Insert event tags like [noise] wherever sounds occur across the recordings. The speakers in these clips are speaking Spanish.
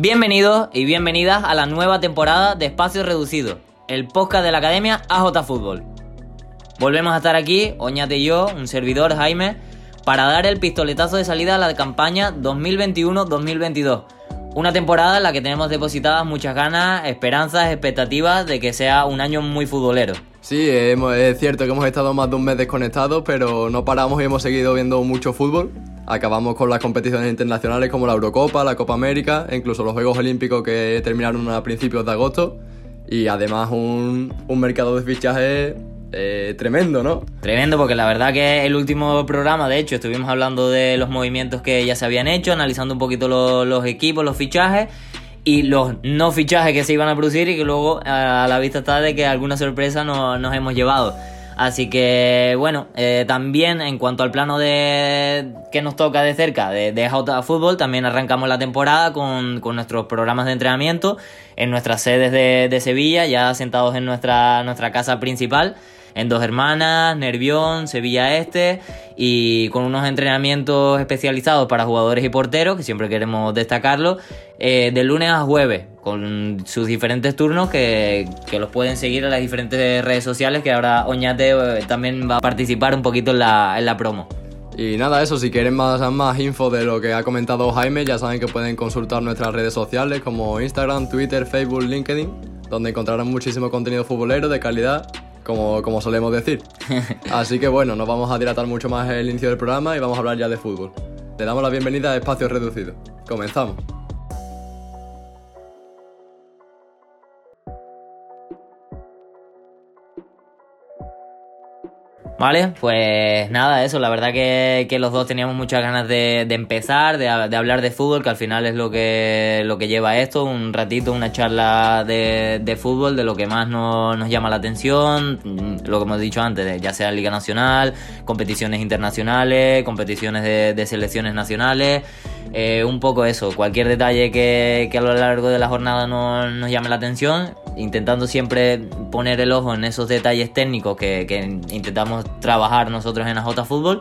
Bienvenidos y bienvenidas a la nueva temporada de Espacio Reducido, el podcast de la Academia AJ Fútbol. Volvemos a estar aquí, Oñate y yo, un servidor Jaime, para dar el pistoletazo de salida a la campaña 2021-2022. Una temporada en la que tenemos depositadas muchas ganas, esperanzas, expectativas de que sea un año muy futbolero. Sí, es cierto que hemos estado más de un mes desconectados, pero no paramos y hemos seguido viendo mucho fútbol. Acabamos con las competiciones internacionales como la Eurocopa, la Copa América incluso los Juegos Olímpicos que terminaron a principios de agosto. Y además un, mercado de fichajes eh, tremendo, ¿no? Tremendo, porque la verdad que el último programa, de hecho, estuvimos hablando de los movimientos que ya se habían hecho, analizando un poquito lo- los equipos, los fichajes y los no fichajes que se iban a producir y que luego a la vista está de que alguna sorpresa no- nos hemos llevado. Así que bueno, eh, también en cuanto al plano de que nos toca de cerca de, de Jauta Fútbol, también arrancamos la temporada con, con nuestros programas de entrenamiento en nuestras sedes de, de Sevilla, ya sentados en nuestra, nuestra casa principal en Dos Hermanas, Nervión, Sevilla Este y con unos entrenamientos especializados para jugadores y porteros, que siempre queremos destacarlo, eh, de lunes a jueves, con sus diferentes turnos que, que los pueden seguir en las diferentes redes sociales, que ahora Oñate eh, también va a participar un poquito en la, en la promo. Y nada, eso, si quieren más, más info de lo que ha comentado Jaime, ya saben que pueden consultar nuestras redes sociales como Instagram, Twitter, Facebook, LinkedIn, donde encontrarán muchísimo contenido futbolero de calidad, como, como solemos decir. [laughs] Así que bueno, no vamos a dilatar mucho más el inicio del programa y vamos a hablar ya de fútbol. Le damos la bienvenida a Espacio Reducido. Comenzamos. Vale, pues nada, eso, la verdad que, que los dos teníamos muchas ganas de, de empezar, de, de hablar de fútbol, que al final es lo que, lo que lleva esto, un ratito, una charla de, de fútbol, de lo que más nos, nos llama la atención, lo que hemos dicho antes, ya sea Liga Nacional, competiciones internacionales, competiciones de, selecciones nacionales, eh, un poco eso, cualquier detalle que, que a lo largo de la jornada no- nos llame la atención, intentando siempre poner el ojo en esos detalles técnicos que intentamos trabajar nosotros en AJ Fútbol,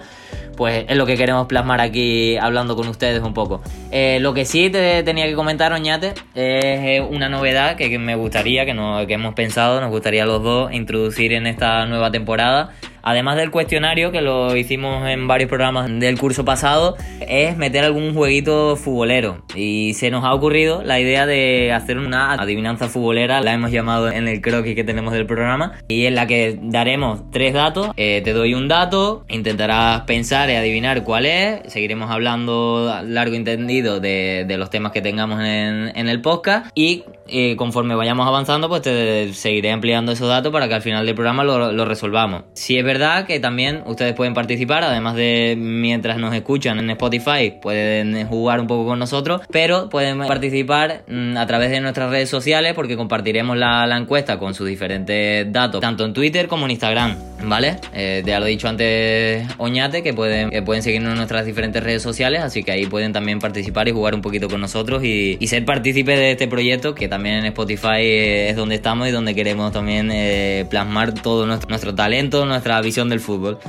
pues es lo que queremos plasmar aquí hablando con ustedes un poco. Eh, lo que sí te tenía que comentar, Oñate, es eh, una novedad que, me gustaría, que, no, que hemos pensado, nos gustaría los dos introducir en esta nueva temporada. Además del cuestionario, que lo hicimos en varios programas del curso pasado, es meter algún jueguito futbolero. Y se nos ha ocurrido la idea de hacer una adivinanza futbolera, la hemos llamado en el croquis que tenemos del programa, y en la que daremos tres datos. Eh, te doy un dato, intentarás pensar y adivinar cuál es, seguiremos hablando largo y entendido de, los temas que tengamos en, en el podcast, y eh, conforme vayamos avanzando, pues te seguiré ampliando esos datos para que al final del programa lo, resolvamos. Si es verdad que también ustedes pueden participar, además de mientras nos escuchan en Spotify, pueden jugar un poco con nosotros, pero pueden participar mm, a través de nuestras redes sociales porque compartiremos la, la encuesta con sus diferentes datos, tanto en Twitter como en Instagram, ¿vale? Eh, ya lo he dicho antes, Oñate, que pueden, que pueden seguirnos en nuestras diferentes redes sociales, así que ahí pueden también participar y jugar un poquito con nosotros y, y ser partícipes de este proyecto que también en Spotify eh, es donde estamos y donde queremos también eh, plasmar todo nuestro, talento, nuestra visión del fútbol.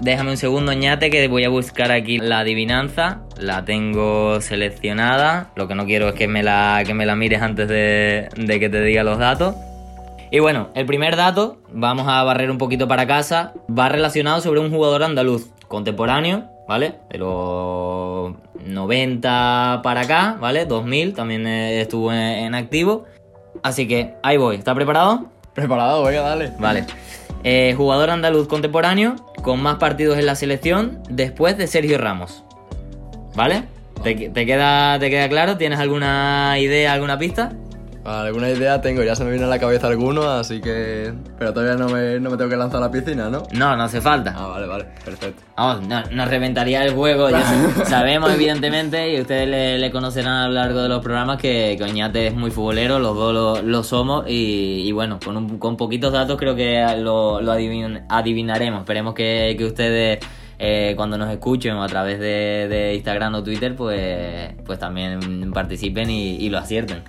Déjame un segundo, ñate, que voy a buscar aquí la adivinanza. La tengo seleccionada. Lo que no quiero es que me la, que me la mires antes de que te diga los datos. Y bueno, el primer dato, vamos a barrer un poquito para casa, va relacionado sobre un jugador andaluz contemporáneo, ¿vale? De los 90 para acá, ¿vale? 2000 también eh, estuvo en, en activo. Así que ahí voy, ¿está preparado? Preparado, venga, dale. Vale. Eh, jugador andaluz contemporáneo con más partidos en la selección después de Sergio Ramos. ¿Vale? ¿Te, te queda, ¿Te queda claro? ¿Tienes alguna idea, alguna pista? Alguna idea tengo, ya se me viene a la cabeza alguno, así que... Pero todavía no me, no me tengo que lanzar a la piscina, ¿no? No, no hace falta. Ah, vale, vale, perfecto. Vamos, no- nos reventaría el juego. ya sa- [laughs] sabemos, evidentemente, y ustedes le, le conocerán a lo largo de los programas que, que Oñate es muy futbolero, los dos lo, lo somos. Y, y bueno, con, un- con poquitos datos creo que lo, lo adivin- adivinaremos. Esperemos que, que ustedes, eh, cuando nos escuchen o a través de, de Instagram o Twitter, pues, pues también participen y, y lo acierten.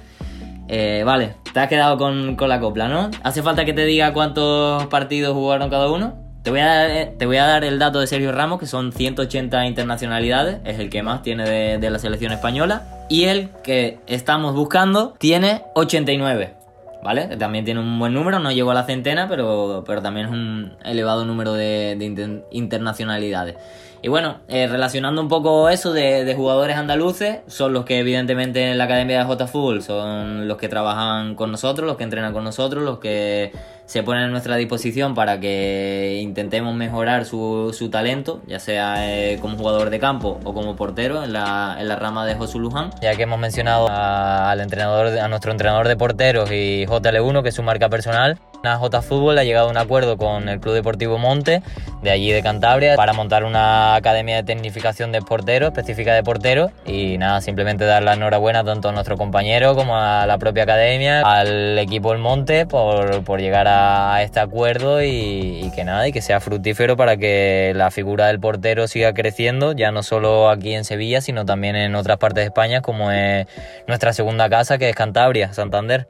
Eh, vale, te has quedado con, con la copla, ¿no? ¿Hace falta que te diga cuántos partidos jugaron cada uno? Te voy, a eh, te voy a dar el dato de Sergio Ramos, que son 180 internacionalidades, es el que más tiene de, de la selección española. y el que estamos buscando tiene 89. ¿Vale? También tiene un buen número, no llegó a la centena, pero, pero también es un elevado número de, de internacionalidades. Y bueno, eh, relacionando un poco eso de, jugadores andaluces, son los que evidentemente en la Academia de J Fútbol son los que trabajan con nosotros, los que entrenan con nosotros, los que se ponen a nuestra disposición para que intentemos mejorar su, su talento, ya sea eh, como jugador de campo o como portero en la, en la rama de Josu Luján. Ya que hemos mencionado al entrenador, a nuestro entrenador de porteros y JL1, que es su marca personal, a J Fútbol ha llegado a un acuerdo con el Club Deportivo Monte, de allí de Cantabria, para montar una academia de tecnificación de porteros, específica de porteros. Y nada, simplemente dar la enhorabuena tanto a nuestro compañero como a la propia academia, al equipo del Monte, por, por llegar a este acuerdo y, y, que nada, y que sea fructífero para que la figura del portero siga creciendo, ya no solo aquí en Sevilla, sino también en otras partes de España, como es nuestra segunda casa, que es Cantabria, Santander.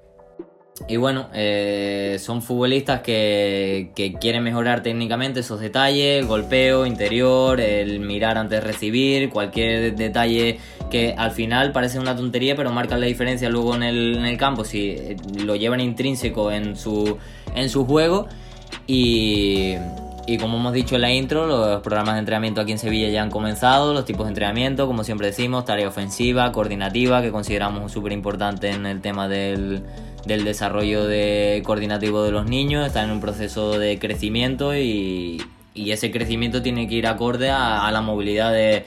Y bueno, eh, son futbolistas que, quieren mejorar técnicamente esos detalles, el golpeo interior, el mirar antes de recibir, cualquier detalle que al final parece una tontería, pero marcan la diferencia luego en el, campo si eh, lo llevan intrínseco en su, en su juego. Y, y como hemos dicho en la intro, los programas de entrenamiento aquí en Sevilla ya han comenzado, los tipos de entrenamiento, como siempre decimos, tarea ofensiva, coordinativa, que consideramos súper importante en el tema del del desarrollo de coordinativo de los niños, están en un proceso de crecimiento y, ese crecimiento tiene que ir acorde a, la movilidad de,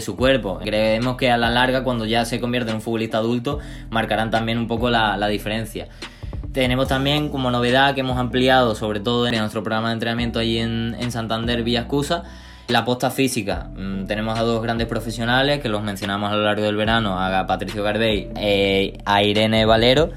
su cuerpo. Creemos que a la larga, cuando ya se convierte en un futbolista adulto, marcarán también un poco la, diferencia. Tenemos también como novedad que hemos ampliado, sobre todo en nuestro programa de entrenamiento allí en, Santander, Villa Excusa, la posta física. Mm, tenemos a dos grandes profesionales que los mencionamos a lo largo del verano, a Patricio Garbey e a Irene Valero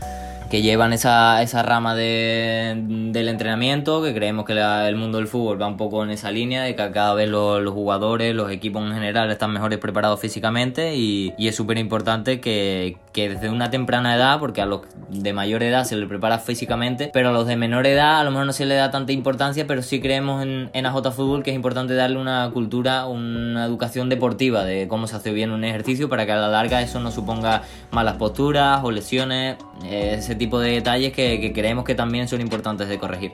que llevan esa, esa rama de, del entrenamiento, que creemos que el mundo del fútbol va un poco en esa línea, de que cada vez los, jugadores, los equipos en general están mejores preparados físicamente y, y es súper importante que, que, desde una temprana edad, porque a los de mayor edad se les prepara físicamente, pero a los de menor edad a lo mejor no se le da tanta importancia, pero sí creemos en, en AJ Fútbol que es importante darle una cultura, una educación deportiva de cómo se hace bien un ejercicio para que a la larga eso no suponga malas posturas o lesiones, eh, ese tipo de detalles que, creemos que también son importantes de corregir.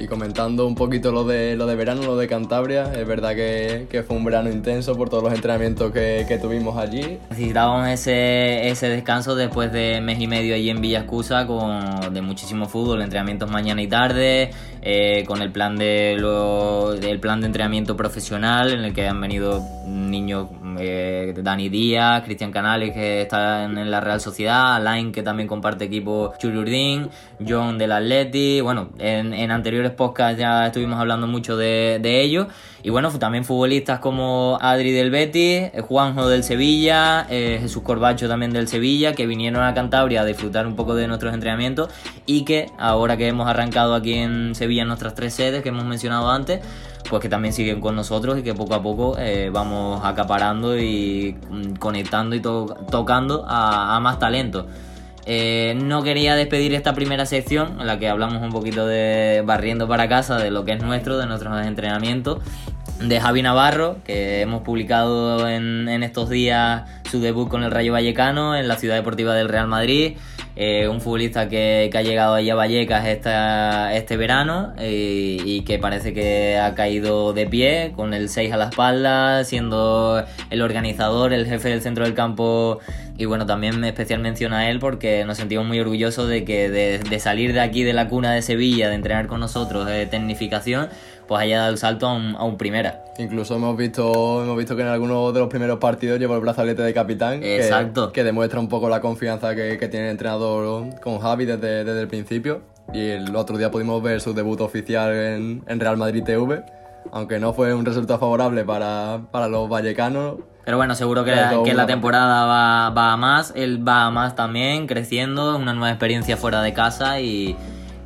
Y comentando un poquito lo de, lo de verano, lo de Cantabria, es verdad que, que fue un verano intenso por todos los entrenamientos que, que tuvimos allí. Necesitábamos ese, ese, descanso después de mes y medio allí en Villa Excusa con, de muchísimo fútbol, entrenamientos mañana y tarde, eh, con el plan de, lo, el plan de entrenamiento profesional en el que han venido niños eh, Dani Díaz, Cristian Canales que está en la Real Sociedad, Alain que también comparte equipo Chururdín, John del Atleti, bueno, en, anteriores podcasts ya estuvimos hablando mucho de, de ellos. Y bueno, también futbolistas como Adri del Betis, eh, Juanjo del Sevilla, eh, Jesús Corbacho también del Sevilla, que vinieron a Cantabria a disfrutar un poco de nuestros entrenamientos y que ahora que hemos arrancado aquí en Sevilla en nuestras tres sedes que hemos mencionado antes, pues que también siguen con nosotros y que poco a poco eh, vamos acaparando y mm, conectando y tocando a, más talento. Eh, no quería despedir esta primera sección en la que hablamos un poquito de barriendo para casa, de lo que es nuestro, de nuestros entrenamientos, de Javi Navarro, que hemos publicado en, en estos días su debut con el Rayo Vallecano en la Ciudad Deportiva del Real Madrid. Eh, un futbolista que, ha llegado ahí a Vallecas esta, este verano eh, y que parece que ha caído de pie con el 6 a la espalda, siendo el organizador, el jefe del centro del campo. Y bueno, también especial mención a él porque nos sentimos muy orgullosos de que de, salir de aquí de la cuna de Sevilla, de entrenar con nosotros de tecnificación, pues haya dado el salto a un, primera. Incluso hemos visto, hemos visto que en algunos de los primeros partidos lleva el brazalete de capitán. Exacto. Que, demuestra un poco la confianza que, tiene el entrenador con Javi desde, desde, el principio. Y el otro día pudimos ver su debut oficial en, en Real Madrid TV. Aunque no fue un resultado favorable para, para los vallecanos, pero bueno, seguro que, que la temporada va, va, a más, él va a más también, creciendo, una nueva experiencia fuera de casa y,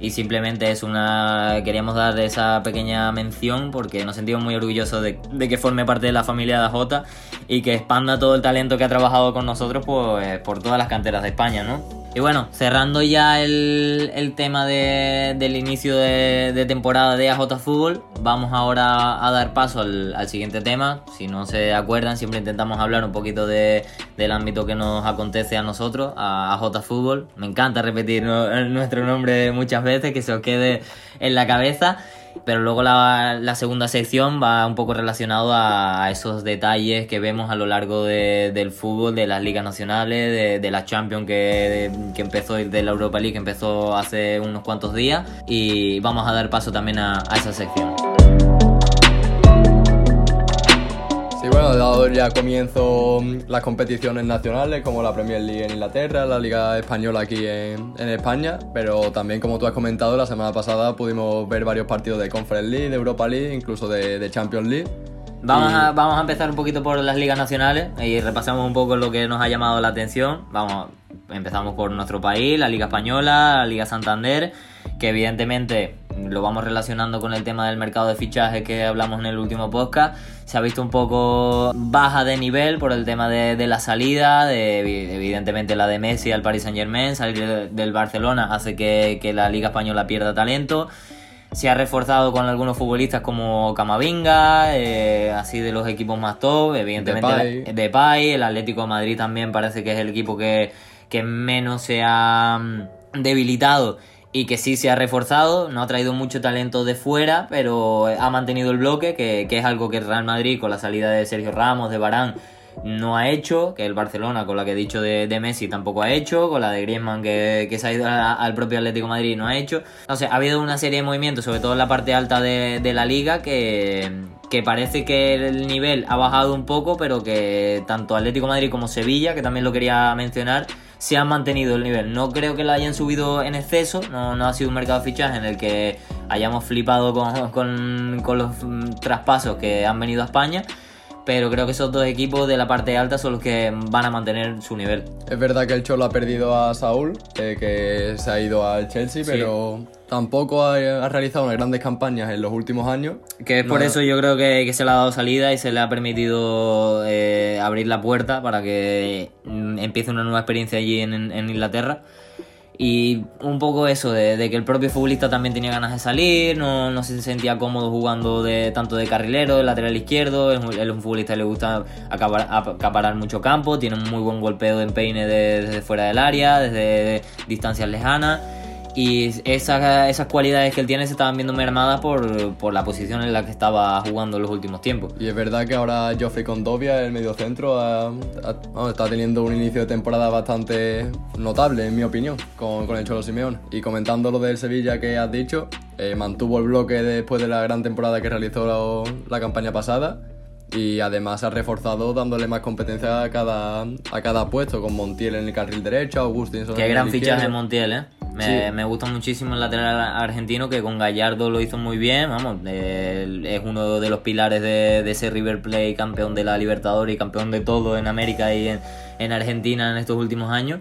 y simplemente es una queríamos dar esa pequeña mención porque nos sentimos muy orgullosos de, que forme parte de la familia de AJ y que expanda todo el talento que ha trabajado con nosotros pues, por todas las canteras de España, ¿no? Y bueno, cerrando ya el, el tema de- del inicio de, temporada de AJ Fútbol, vamos ahora a dar paso al, siguiente tema. Si no se acuerdan, siempre intentamos hablar un poquito de- del ámbito que nos acontece a nosotros, a AJ Fútbol. Me encanta repetir [laughs] nuestro nombre muchas veces, que se os quede en la cabeza. Pero luego la, la segunda sección va un poco relacionado a, esos detalles que vemos a lo largo de- del fútbol, de las ligas nacionales, de, de la Champions que, que empezó, de la Europa League que empezó hace unos cuantos días. Y vamos a dar paso también a, a esa sección. Sí, bueno, dado ya comienzo las competiciones nacionales como la Premier League en Inglaterra, la Liga Española aquí en, en España, pero también como tú has comentado, la semana pasada pudimos ver varios partidos de Conference League, de Europa League, incluso de, de Champions League. Vamos, Y- a, vamos a empezar un poquito por las ligas nacionales y repasamos un poco lo que nos ha llamado la atención. Vamos, empezamos por nuestro país, la Liga Española, la Liga Santander, que evidentemente lo vamos relacionando con el tema del mercado de fichajes que hablamos en el último podcast. Se ha visto un poco baja de nivel por el tema de, de la salida, de, evidentemente la de Messi al Paris Saint Germain, salir de- del Barcelona hace que, que la Liga Española pierda talento. Se ha reforzado con algunos futbolistas como Camavinga, eh, así de los equipos más top, evidentemente Depay. el Atlético de Madrid también parece que es el equipo que, que menos se ha mm, debilitado y que sí se ha reforzado, no ha traído mucho talento de fuera, pero ha mantenido el bloque, que, que es algo que el Real Madrid con la salida de Sergio Ramos, de Barán, no ha hecho, que el Barcelona, con la que he dicho de, Messi, tampoco ha hecho, con la de Griezmann, que, que se ha ido al propio Atlético Madrid, no ha hecho. No sé, ha habido una serie de movimientos, sobre todo en la parte alta de, de la liga, que, que parece que el nivel ha bajado un poco, pero que tanto Atlético de Madrid como Sevilla, que también lo quería mencionar, se han mantenido el nivel. No creo que lo hayan subido en exceso, no, no ha sido un mercado de fichaje en el que hayamos flipado con, con- con los traspasos que han venido a España, pero creo que esos dos equipos de la parte alta son los que van a mantener su nivel. Es verdad que el Cholo ha perdido a Saúl, eh, que se ha ido al Chelsea, Sí. pero tampoco ha, ha realizado unas grandes campañas en los últimos años. Que es por No. eso yo creo que, que se le ha dado salida y se le ha permitido eh, abrir la puerta para que mm, empiece una nueva experiencia allí en, Inglaterra. Y un poco eso, de, de que el propio futbolista también tenía ganas de salir, no, no se sentía cómodo jugando de tanto de carrilero, de lateral izquierdo, es un- él es un futbolista que le gusta acabar- acaparar mucho campo, tiene un muy buen golpeo de empeine de- desde fuera del área, desde distancias lejanas. Y esas, esas cualidades que él tiene se estaban viendo mermadas por, por la posición en la que estaba jugando en los últimos tiempos. Y es verdad que ahora Geoffrey Condovia, el mediocentro, está teniendo un inicio de temporada bastante notable, en mi opinión, con, con el Cholo Simeón. Y comentando lo del Sevilla que has dicho, eh, mantuvo el bloque después de la gran temporada que realizó la, la campaña pasada. Y además se ha reforzado dándole más competencia a cada, a cada puesto, con Montiel en el carril derecho, Augustinson Qué gran fichaje. Montiel, ¿eh? Me, Sí. me gusta muchísimo el lateral argentino que con Gallardo lo hizo muy bien, vamos, eh, es uno de los pilares de, de ese River Plate, campeón de la Libertadores y campeón de todo en América y en, en Argentina en estos últimos años.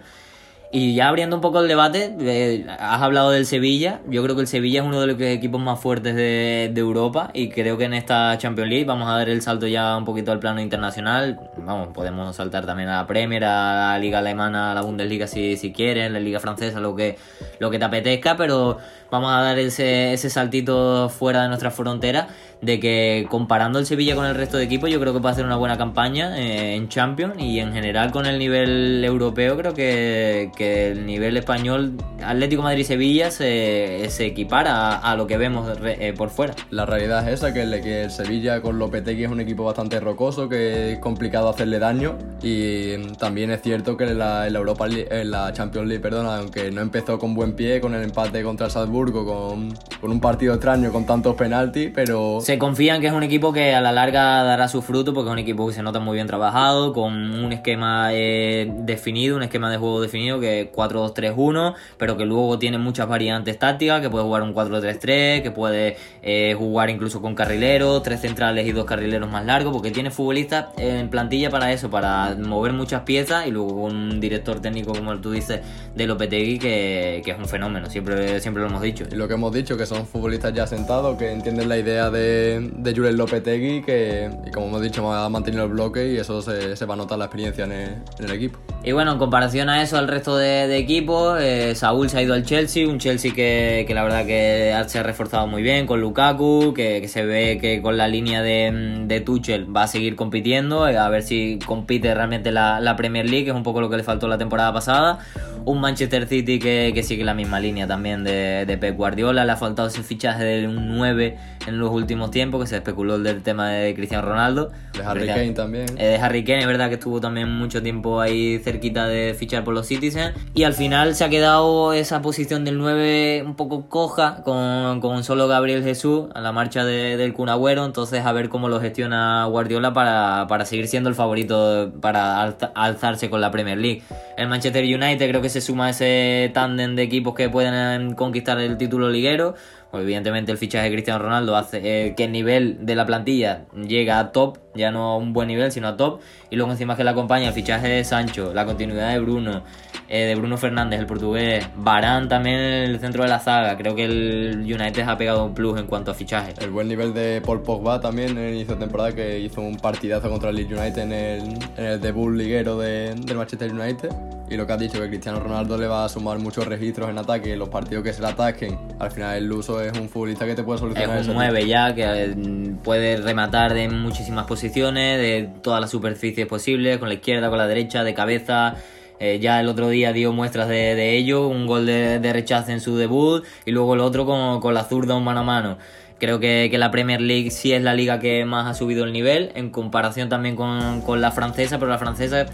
Y ya abriendo un poco el debate, eh, has hablado del Sevilla. Yo creo que el Sevilla es uno de los equipos más fuertes de, Europa y creo que en esta Champions League vamos a dar el salto ya un poquito al plano internacional. Vamos, podemos saltar también a la Premier, a la Liga Alemana, a la Bundesliga si, si quieres, la Liga Francesa, lo que, lo que te apetezca, pero vamos a dar ese, ese saltito fuera de nuestras fronteras de que comparando el Sevilla con el resto de equipos yo creo que puede hacer una buena campaña eh, en Champions y en general con el nivel europeo creo que, que el nivel español Atlético Madrid-Sevilla se, se equipara a, a lo que vemos re- eh, por fuera. La realidad es esa, que el, que el Sevilla con Lopetegui es un equipo bastante rocoso, que es complicado hacerle daño. Y también es cierto que en la, en la Europa League- en la Champions League, perdón, aunque no empezó con buen pie, con el empate contra el Salzburgo, con, con un partido extraño, con tantos penaltis, pero Se confían que es un equipo que a la larga dará su fruto porque es un equipo que se nota muy bien trabajado, con un esquema eh, definido, un esquema de juego definido que es 4-2-3-1, pero que luego tiene muchas variantes tácticas, que puede jugar un 4-3-3, que puede eh, jugar incluso con carrileros, tres centrales y dos carrileros más largos, porque tiene futbolistas en plantilla para eso, para mover muchas piezas y luego un director técnico, como tú dices, de Lopetegui, que, que es un fenómeno, siempre, siempre lo hemos dicho. Y lo que hemos dicho, que son futbolistas ya sentados, que entienden la idea de, de Julen Lopetegui, que y como hemos dicho, ha mantenido el bloque y eso se, se va a notar la experiencia en el, equipo. Y bueno, en comparación a eso, al resto de, equipos, eh, Saúl se ha ido al Chelsea, un Chelsea que, la verdad que se ha reforzado muy bien con Lukaku, que, se ve que con la línea de, de, Tuchel va a seguir compitiendo, eh, a ver si compite realmente la, la, Premier League, que es un poco lo que le faltó la temporada pasada. Un Manchester City que, sigue la misma línea también de, de Pep Guardiola, le ha faltado ese fichaje de un 9 en los últimos tiempos, que se especuló del tema de Cristiano Ronaldo. De Harry Kane también. Eh, de Harry Kane, es verdad que estuvo también mucho tiempo ahí cerquita de fichar por los Citizens. Y al final se ha quedado esa posición del 9 un poco coja con, con solo Gabriel Jesús a la marcha del Cunagüero. Entonces a ver cómo lo gestiona Guardiola para, para seguir siendo el favorito para alzarse con la Premier League. El Manchester United creo que se suma a ese tándem de equipos que pueden conquistar el título liguero. Pues evidentemente el fichaje de Cristiano Ronaldo hace eh, que el nivel de la plantilla llega a top, ya no a un buen nivel, sino a top. Y luego encima que le acompaña el fichaje de Sancho, la continuidad de Bruno, eh, de Bruno Fernández, el portugués, Barán también en el centro de la zaga. Creo que el United ha pegado un plus en cuanto a fichaje. El buen nivel de Paul Pogba también en el inicio de temporada que hizo un partidazo contra el United en el, en el debut liguero de, del Manchester United. Y lo que has dicho, que Cristiano Ronaldo le va a sumar muchos registros en ataque. Los partidos que se le ataquen, al final el uso es un futbolista que te puede solucionar. Es un 9 ya, que eh, puede rematar de muchísimas posiciones, de todas las superficies posibles, con la izquierda, con la derecha, de cabeza. Eh, ya el otro día dio muestras de, ello, un gol de, rechazo en su debut y luego el otro con, con la zurda un mano a mano. Creo que, que, la Premier League sí es la liga que más ha subido el nivel, en comparación también con, con la francesa, pero la francesa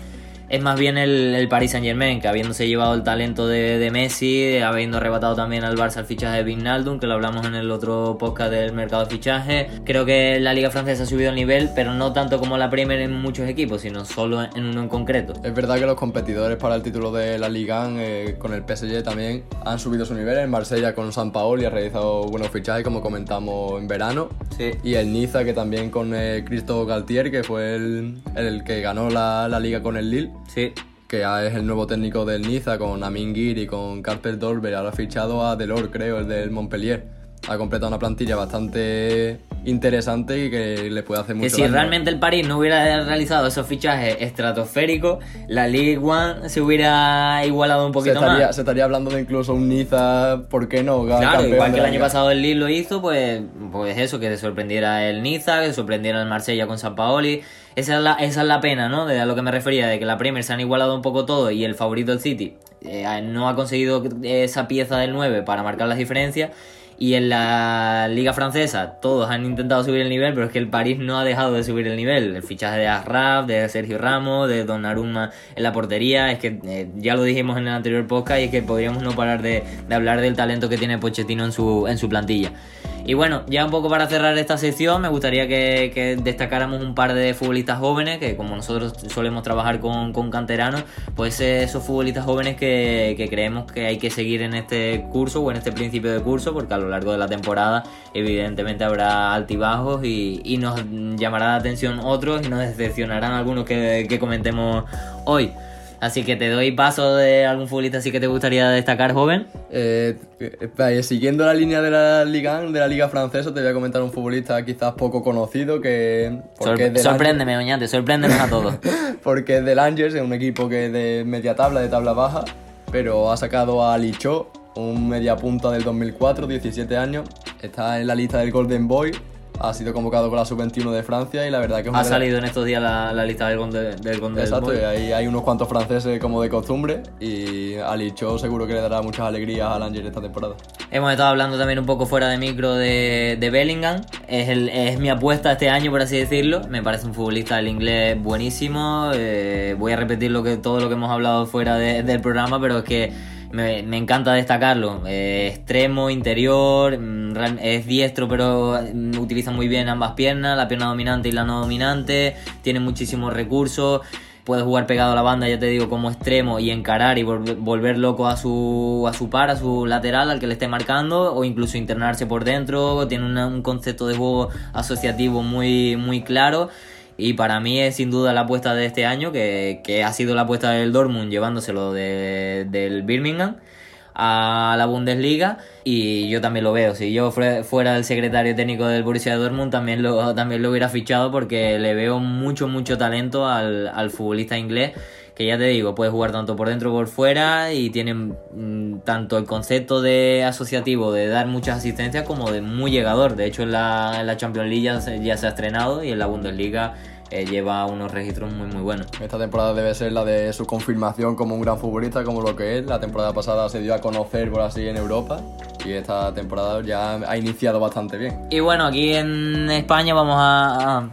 es más bien el, el, Paris Saint Germain, que habiéndose llevado el talento de, de, Messi, habiendo arrebatado también al Barça el fichaje de Vignaldum, que lo hablamos en el otro podcast del mercado de fichaje. Creo que la Liga Francesa ha subido el nivel, pero no tanto como la Premier en muchos equipos, sino solo en uno en concreto. Es verdad que los competidores para el título de la Liga, eh, con el PSG también, han subido su nivel. En Marsella con San Paolo y ha realizado buenos fichajes, como comentamos en verano. Sí. Y el Niza, que también con eh, Cristo Galtier, que fue el, el que ganó la, la Liga con el Lille. Sí. Que es el nuevo técnico del Niza con Amin y con Carper Dolber. Ahora ha fichado a Delors, creo, el del Montpellier ha completado una plantilla bastante interesante y que le puede hacer mucho Que si realmente el París no hubiera realizado esos fichajes estratosféricos, la Ligue One se hubiera igualado un poquito más. Se estaría hablando de incluso un Niza, ¿por qué no? Claro, igual que el año pasado el Lille lo hizo, pues, pues eso, que sorprendiera el Niza, que sorprendiera el Marsella con San Paoli. Esa es, la, esa es la pena, ¿no? De a lo que me refería, de que la Premier se han igualado un poco todo y el favorito el City eh, no ha conseguido esa pieza del 9 para marcar las diferencias y en la liga francesa todos han intentado subir el nivel, pero es que el París no ha dejado de subir el nivel. El fichaje de Arraf, de Sergio Ramos, de Donnarumma en la portería, es que eh, ya lo dijimos en el anterior podcast y es que podríamos no parar de, de hablar del talento que tiene Pochettino en su, en su plantilla. Y bueno, ya un poco para cerrar esta sección, me gustaría que, destacáramos un par de futbolistas jóvenes, que como nosotros solemos trabajar con, canteranos, pues esos futbolistas jóvenes que, creemos que hay que seguir en este curso o en este principio de curso, porque a lo largo de la temporada evidentemente habrá altibajos y, nos llamará la atención otros y nos decepcionarán algunos que comentemos hoy. Así que te doy paso de algún futbolista así que te gustaría destacar, joven. Eh, eh, siguiendo la línea de la Liga de la Liga Francesa, te voy a comentar un futbolista quizás poco conocido que... sorpréndeme, Oñate, sorpréndeme a todos. [laughs] porque es del Angers, es un equipo que es de media tabla, de tabla baja, pero ha sacado a Lichot, un media punta del 2004, 17 años. Está en la lista del Golden Boy ha sido convocado con la sub-21 de Francia y la verdad que Ha salido en estos días la, lista del Gondel. Del Exacto, y ahí hay unos cuantos franceses como de costumbre y Alicho seguro que le dará muchas alegrías al Angel esta temporada. Hemos estado hablando también un poco fuera de micro de, de Bellingham. Es, el, es mi apuesta este año, por así decirlo. Me parece un futbolista del inglés buenísimo. Eh, voy a repetir lo que, todo lo que hemos hablado fuera del programa, pero es que me, encanta destacarlo. Eh, extremo, interior, mm, es diestro pero mm, utiliza muy bien ambas piernas, la pierna dominante y la no dominante, tiene muchísimos recursos. Puede jugar pegado a la banda, ya te digo, como extremo y encarar y volver loco a su, a su par, a su lateral, al que le esté marcando, o incluso internarse por dentro. Tiene un concepto de juego asociativo muy, muy claro. Y para mí es sin duda la apuesta de este año, que, ha sido la apuesta del Dortmund llevándoselo del Birmingham a la Bundesliga y yo también lo veo. Si yo fuera el secretario técnico del Borussia Dortmund también lo, también lo hubiera fichado porque le veo mucho, mucho talento al, al futbolista inglés que ya te digo, puede jugar tanto por dentro como por fuera y tiene mm, tanto el concepto de asociativo de dar muchas asistencias como de muy llegador. De hecho, en la, en la Champions League ya se, ya se ha estrenado y en la Bundesliga eh, lleva unos registros muy muy buenos. Esta temporada debe ser la de su confirmación como un gran futbolista, como lo que es. La temporada pasada se dio a conocer por así en Europa y esta temporada ya ha iniciado bastante bien. Y bueno, aquí en España vamos a,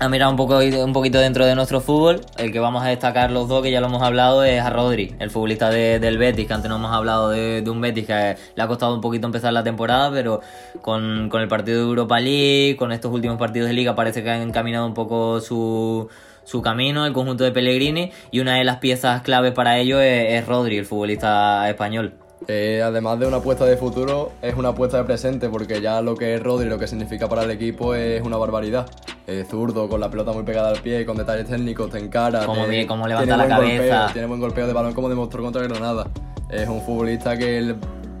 a- mirar un, poco, un poquito dentro de nuestro fútbol. El que vamos a destacar los dos, que ya lo hemos hablado, es a Rodri, el futbolista de- del Betis, que antes no hemos hablado de, de un Betis que le ha costado un poquito empezar la temporada, pero con, con el partido de Europa League, con estos últimos partidos de liga, parece que han encaminado un poco su, su camino, el conjunto de Pellegrini, y una de las piezas claves para ello es, es Rodri, el futbolista español. Eh, además de una apuesta de futuro, es una apuesta de presente, porque ya lo que es Rodri, lo que significa para el equipo es una barbaridad. Eh, zurdo, con la pelota muy pegada al pie, con detalles técnicos, te encara. Como te- bien, como levanta la cabeza. golpeo, tiene buen golpeo de balón, como demostró contra Granada. Es un futbolista que, el-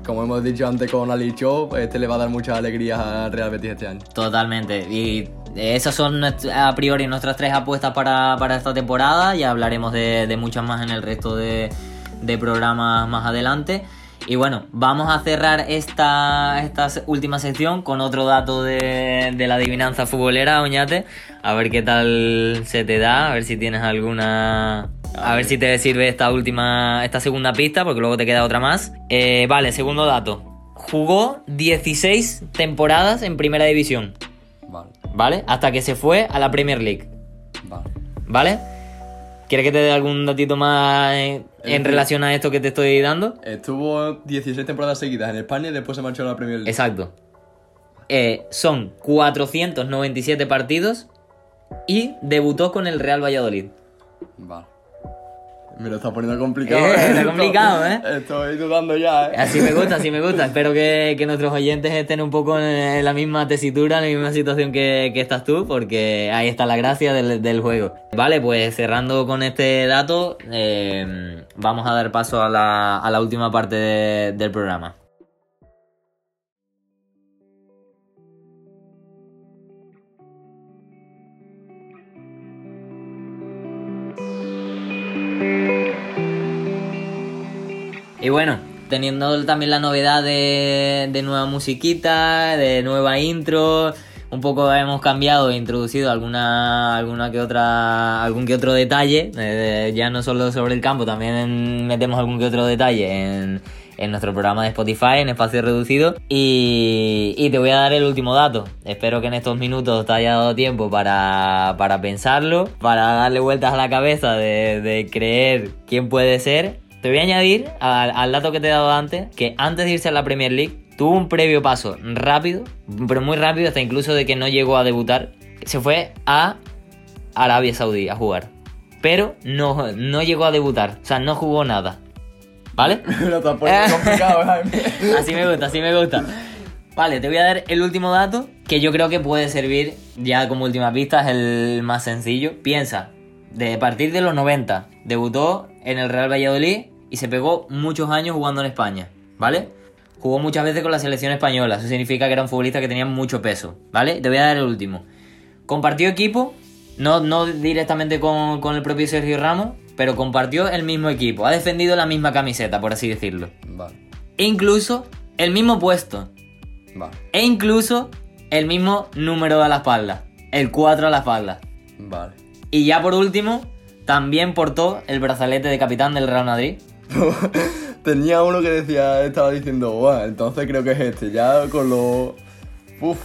como hemos dicho antes con Ali Chop, este le va a dar muchas alegrías al Real Betis este año. Totalmente. Y esas son a priori nuestras tres apuestas para, para esta temporada. Ya hablaremos de, de muchas más en el resto de, de programas más adelante. Y bueno, vamos a cerrar esta, esta última sección con otro dato de, de la adivinanza futbolera, Oñate. A ver qué tal se te da, a ver si tienes alguna... A ver si te sirve esta última, esta segunda pista, porque luego te queda otra más. Eh, vale, segundo dato. Jugó 16 temporadas en primera división. Vale, ¿vale? Hasta que se fue a la Premier League, vale. ¿vale? ¿Quieres que te dé algún datito más en, en relación a esto que te estoy dando? Estuvo 16 temporadas seguidas en España y después se marchó a la Premier League. Exacto. Eh, son 497 partidos y debutó con el Real Valladolid. Vale. Me lo está poniendo complicado. Eh, está complicado, ¿eh? Estoy dudando ya, ¿eh? Así me gusta, así me gusta. Espero que, que nuestros oyentes estén un poco en la misma tesitura, en la misma situación que, que estás tú, porque ahí está la gracia del, del juego. Vale, pues cerrando con este dato, eh, vamos a dar paso a la, a la última parte de- del programa. Y bueno, teniendo también la novedad de, de nueva musiquita, de nueva intro, un poco hemos cambiado e introducido alguna, alguna que otra, algún que otro detalle, eh, ya no solo sobre el campo, también metemos algún que otro detalle en, nuestro programa de Spotify, en espacio reducido. Y, te voy a dar el último dato. Espero que en estos minutos te haya dado tiempo para, para pensarlo, para darle vueltas a la cabeza de creer quién puede ser. Te voy a añadir al, al dato que te he dado antes, que antes de irse a la Premier League, tuvo un previo paso rápido, pero muy rápido, hasta incluso de que no llegó a debutar. Se fue a Arabia Saudí a jugar. Pero no, no llegó a debutar, o sea, no jugó nada. ¿Vale? [laughs] Lo [laughs] complicado. Así me gusta, así me gusta. Vale, te voy a dar el último dato que yo creo que puede servir ya como última pista, es el más sencillo. Piensa, de partir de los 90, debutó en el Real Valladolid y se pegó muchos años jugando en España, ¿vale? Jugó muchas veces con la selección española, eso significa que era un futbolista que tenía mucho peso, ¿vale? Te voy a dar el último. Compartió equipo, no, no directamente con, con el propio Sergio Ramos, pero compartió el mismo equipo, ha defendido la misma camiseta, por así decirlo. Vale, E incluso el mismo puesto. vale, E incluso el mismo número a la espalda. El 4 a la espalda. vale. Y ya por último, también portó el brazalete de capitán del Real Madrid. [laughs] Tenía uno que decía, estaba diciendo, "Buah, entonces creo que es este. Ya con lo. Uf,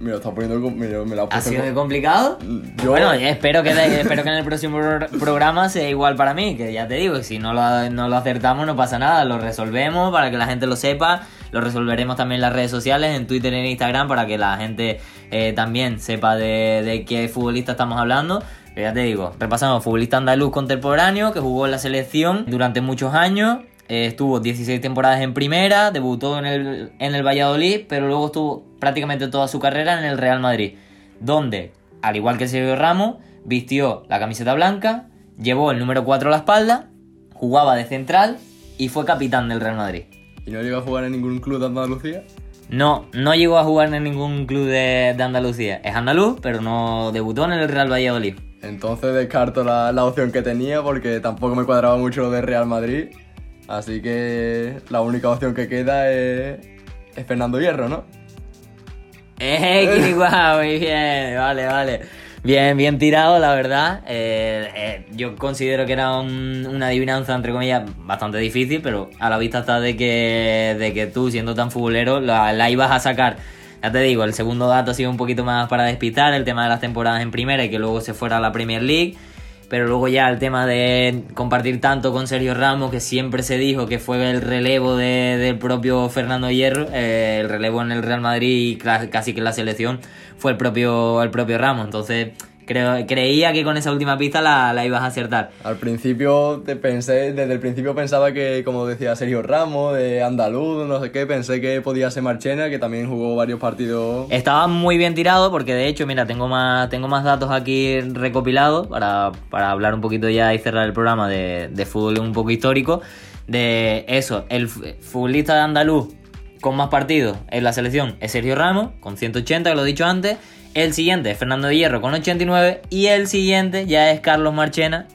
me lo está poniendo. Me, lo- me lo ha ¿Ha puesto sido con- muy complicado? Yo- Bueno, espero que, espero que en el próximo pro- programa sea igual para mí, que ya te digo, si no lo, no lo acertamos no pasa nada, lo resolvemos para que la gente lo sepa, lo resolveremos también en las redes sociales, en Twitter y en Instagram, para que la gente eh, también sepa de, de qué futbolista estamos hablando. Pero ya te digo, repasamos, futbolista andaluz contemporáneo que jugó en la selección durante muchos años, eh, estuvo 16 temporadas en primera, debutó en el, en el Valladolid, pero luego estuvo prácticamente toda su carrera en el Real Madrid, donde, al igual que Sergio Ramos, vistió la camiseta blanca, llevó el número 4 a la espalda, jugaba de central y fue capitán del Real Madrid. ¿Y no llegó a jugar en ningún club de Andalucía? No, no llegó a jugar en ningún club de, de Andalucía. Es andaluz, pero no debutó en el Real Valladolid. Entonces descarto la, la opción que tenía porque tampoco me cuadraba mucho lo de Real Madrid. Así que la única opción que queda es, es Fernando Hierro, ¿no? ¡Eh, [laughs] qué guau! Muy bien, vale, vale. Bien, bien tirado, la verdad. Eh, eh, yo considero que era un- una adivinanza, entre comillas, bastante difícil, pero a la vista está de que, de que tú, siendo tan futbolero, la, la ibas a sacar. Ya te digo, el segundo dato ha sido un poquito más para despistar, el tema de las temporadas en primera y que luego se fuera a la Premier League. Pero luego ya el tema de compartir tanto con Sergio Ramos, que siempre se dijo que fue el relevo de- del propio Fernando Hierro, eh, el relevo en el Real Madrid y casi que en la selección fue el propio, el propio Ramos. Entonces creo, creía que con esa última pista la, la ibas a acertar. Al principio te pensé, desde el principio pensaba que, como decía Sergio Ramos, de andaluz, no sé qué, pensé que podía ser Marchena, que también jugó varios partidos. Estaba muy bien tirado porque de hecho, mira, tengo más, tengo más datos aquí recopilados para, para hablar un poquito ya y cerrar el programa de, de fútbol un poco histórico. De eso, el fu- futbolista de andaluz con más partidos en la selección es Sergio Ramos, con 180, que lo he dicho antes. El siguiente es Fernando de Hierro con 89. Y el siguiente ya es Carlos Marchena,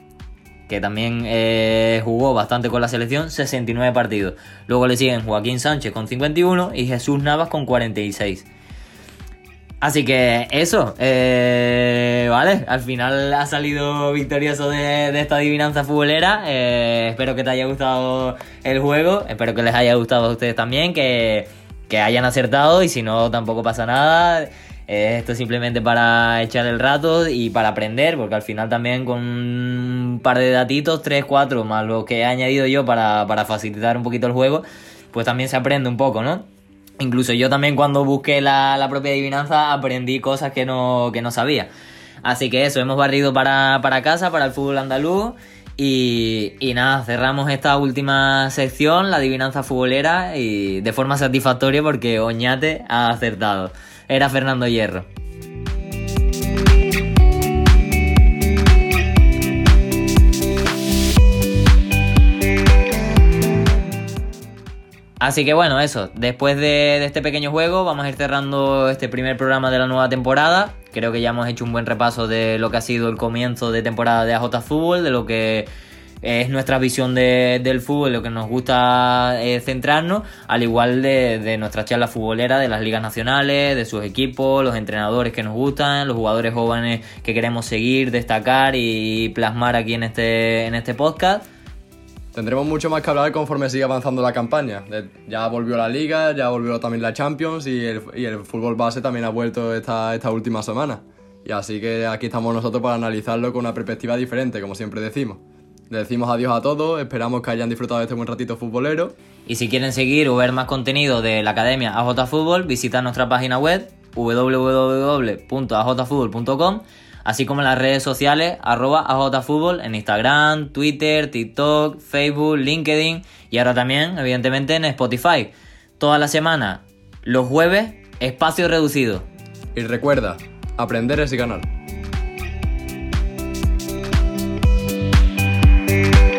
que también eh, jugó bastante con la selección, 69 partidos. Luego le siguen Joaquín Sánchez con 51 y Jesús Navas con 46. Así que eso, eh, vale, al final ha salido victorioso de, esta adivinanza futbolera. eh, espero que te haya gustado el juego, espero que les haya gustado a ustedes también, que, que hayan acertado y si no tampoco pasa nada. Esto es simplemente para echar el rato y para aprender, porque al final también con un par de datitos, 3, 4, más lo que he añadido yo para, para facilitar un poquito el juego, pues también se aprende un poco, ¿no? Incluso yo también cuando busqué la, la propia adivinanza aprendí cosas que no, que no sabía. Así que eso, hemos barrido para, para casa, para el fútbol andaluz. Y, y nada, cerramos esta última sección, la adivinanza futbolera, y de forma satisfactoria porque Oñate ha acertado. Era Fernando Hierro. Así que bueno, eso. Después de, este pequeño juego, vamos a ir cerrando este primer programa de la nueva temporada. Creo que ya hemos hecho un buen repaso de lo que ha sido el comienzo de temporada de AJ Fútbol, de lo que es nuestra visión de- del fútbol, lo que nos gusta eh, centrarnos, al igual de, de nuestra charla futbolera de las ligas nacionales, de sus equipos, los entrenadores que nos gustan, los jugadores jóvenes que queremos seguir, destacar y plasmar aquí en este, en este podcast. Tendremos mucho más que hablar conforme siga avanzando la campaña. Ya volvió la Liga, ya volvió también la Champions y el, y el fútbol base también ha vuelto esta, esta última semana. Y así que aquí estamos nosotros para analizarlo con una perspectiva diferente, como siempre decimos. Le decimos adiós a todos, esperamos que hayan disfrutado de este buen ratito futbolero. Y si quieren seguir o ver más contenido de la Academia AJ Fútbol, visita nuestra página web www.ajfutbol.com, así como en las redes sociales arroba AJFútbol en Instagram, Twitter, TikTok, Facebook, LinkedIn y ahora también, evidentemente, en Spotify. Toda la semana, los jueves, espacio reducido. Y recuerda, aprender es ganar. Música